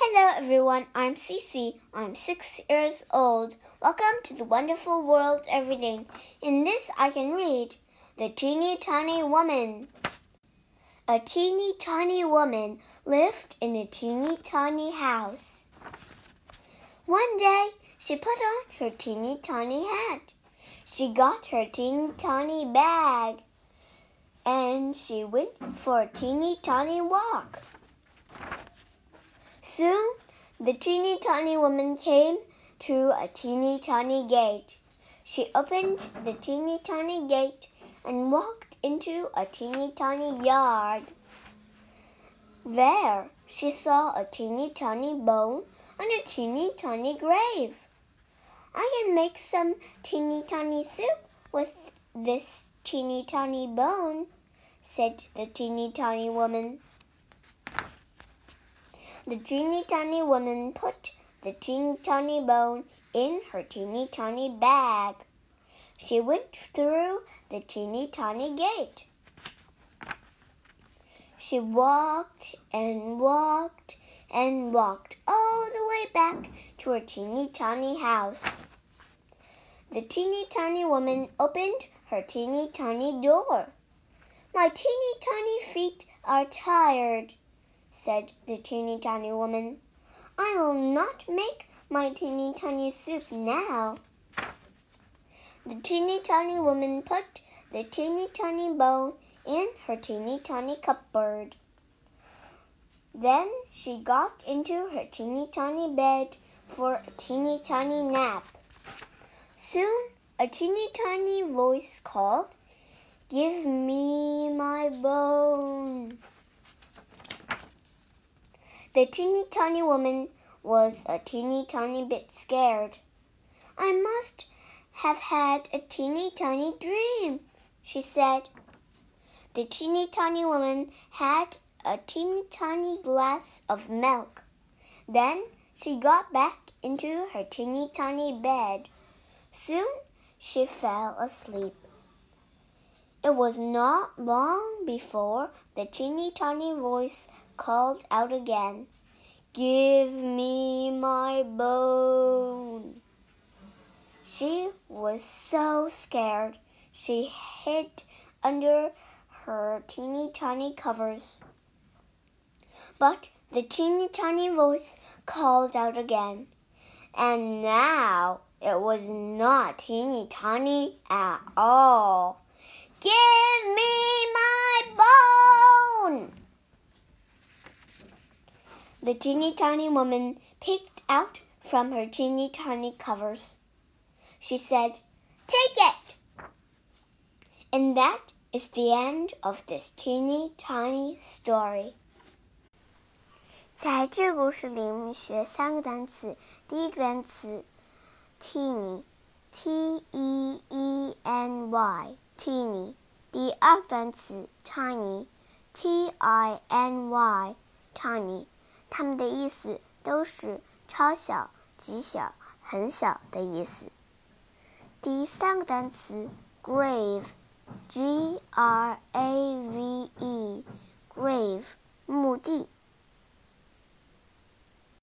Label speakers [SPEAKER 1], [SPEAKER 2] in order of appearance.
[SPEAKER 1] Hello everyone, I'm Cece. I'm six years old. Welcome to the wonderful world of reading. In this I can read The Teeny Tiny Woman. A teeny tiny woman lived in a teeny tiny house. One day she put on her teeny tiny hat. She got her teeny tiny bag. And she went for a teeny tiny walk. Soon the teeny tiny woman came to a teeny tiny gate. She opened the teeny tiny gate and walked into a teeny tiny yard. There she saw a teeny tiny bone and a teeny tiny grave. I can make some teeny tiny soup with this teeny tiny bone, said the teeny tiny woman. The teeny tiny woman put the teeny tiny bone in her teeny tiny bag. She went through the teeny tiny gate. She walked and walked and walked all the way back to her teeny tiny house. The teeny tiny woman opened her teeny tiny door. My teeny tiny feet are tired, said the teeny tiny woman. I will not make my teeny tiny soup now. The teeny tiny woman put the teeny tiny bone in her teeny tiny cupboard. Then she got into her teeny tiny bed for a teeny tiny nap. Soon a teeny tiny voice called, Give me my bone. The teeny tiny woman was a teeny tiny bit scared. I must have had a teeny tiny dream, she said. The teeny tiny woman had a teeny tiny glass of milk. Then she got back into her teeny tiny bed. Soon she fell asleep. It was not long before the teeny tiny voice called out again, Give me my bone. She was so scared she hid under her teeny tiny covers. But the teeny tiny voice called out again, and now it was not teeny tiny at all. Give me my bone! The teeny tiny woman peeked out from her teeny tiny covers. She said, Take it! And that is the end of this teeny tiny story.
[SPEAKER 2] 在这个故事里，我们学三个单词。第一个单词，teeny，t e e n teeny。第二个单词，tiny，t i n y，tiny。它们的意思都是超小、极小、很小的意思。第三个单词，grave，g r a v e，grave，墓地。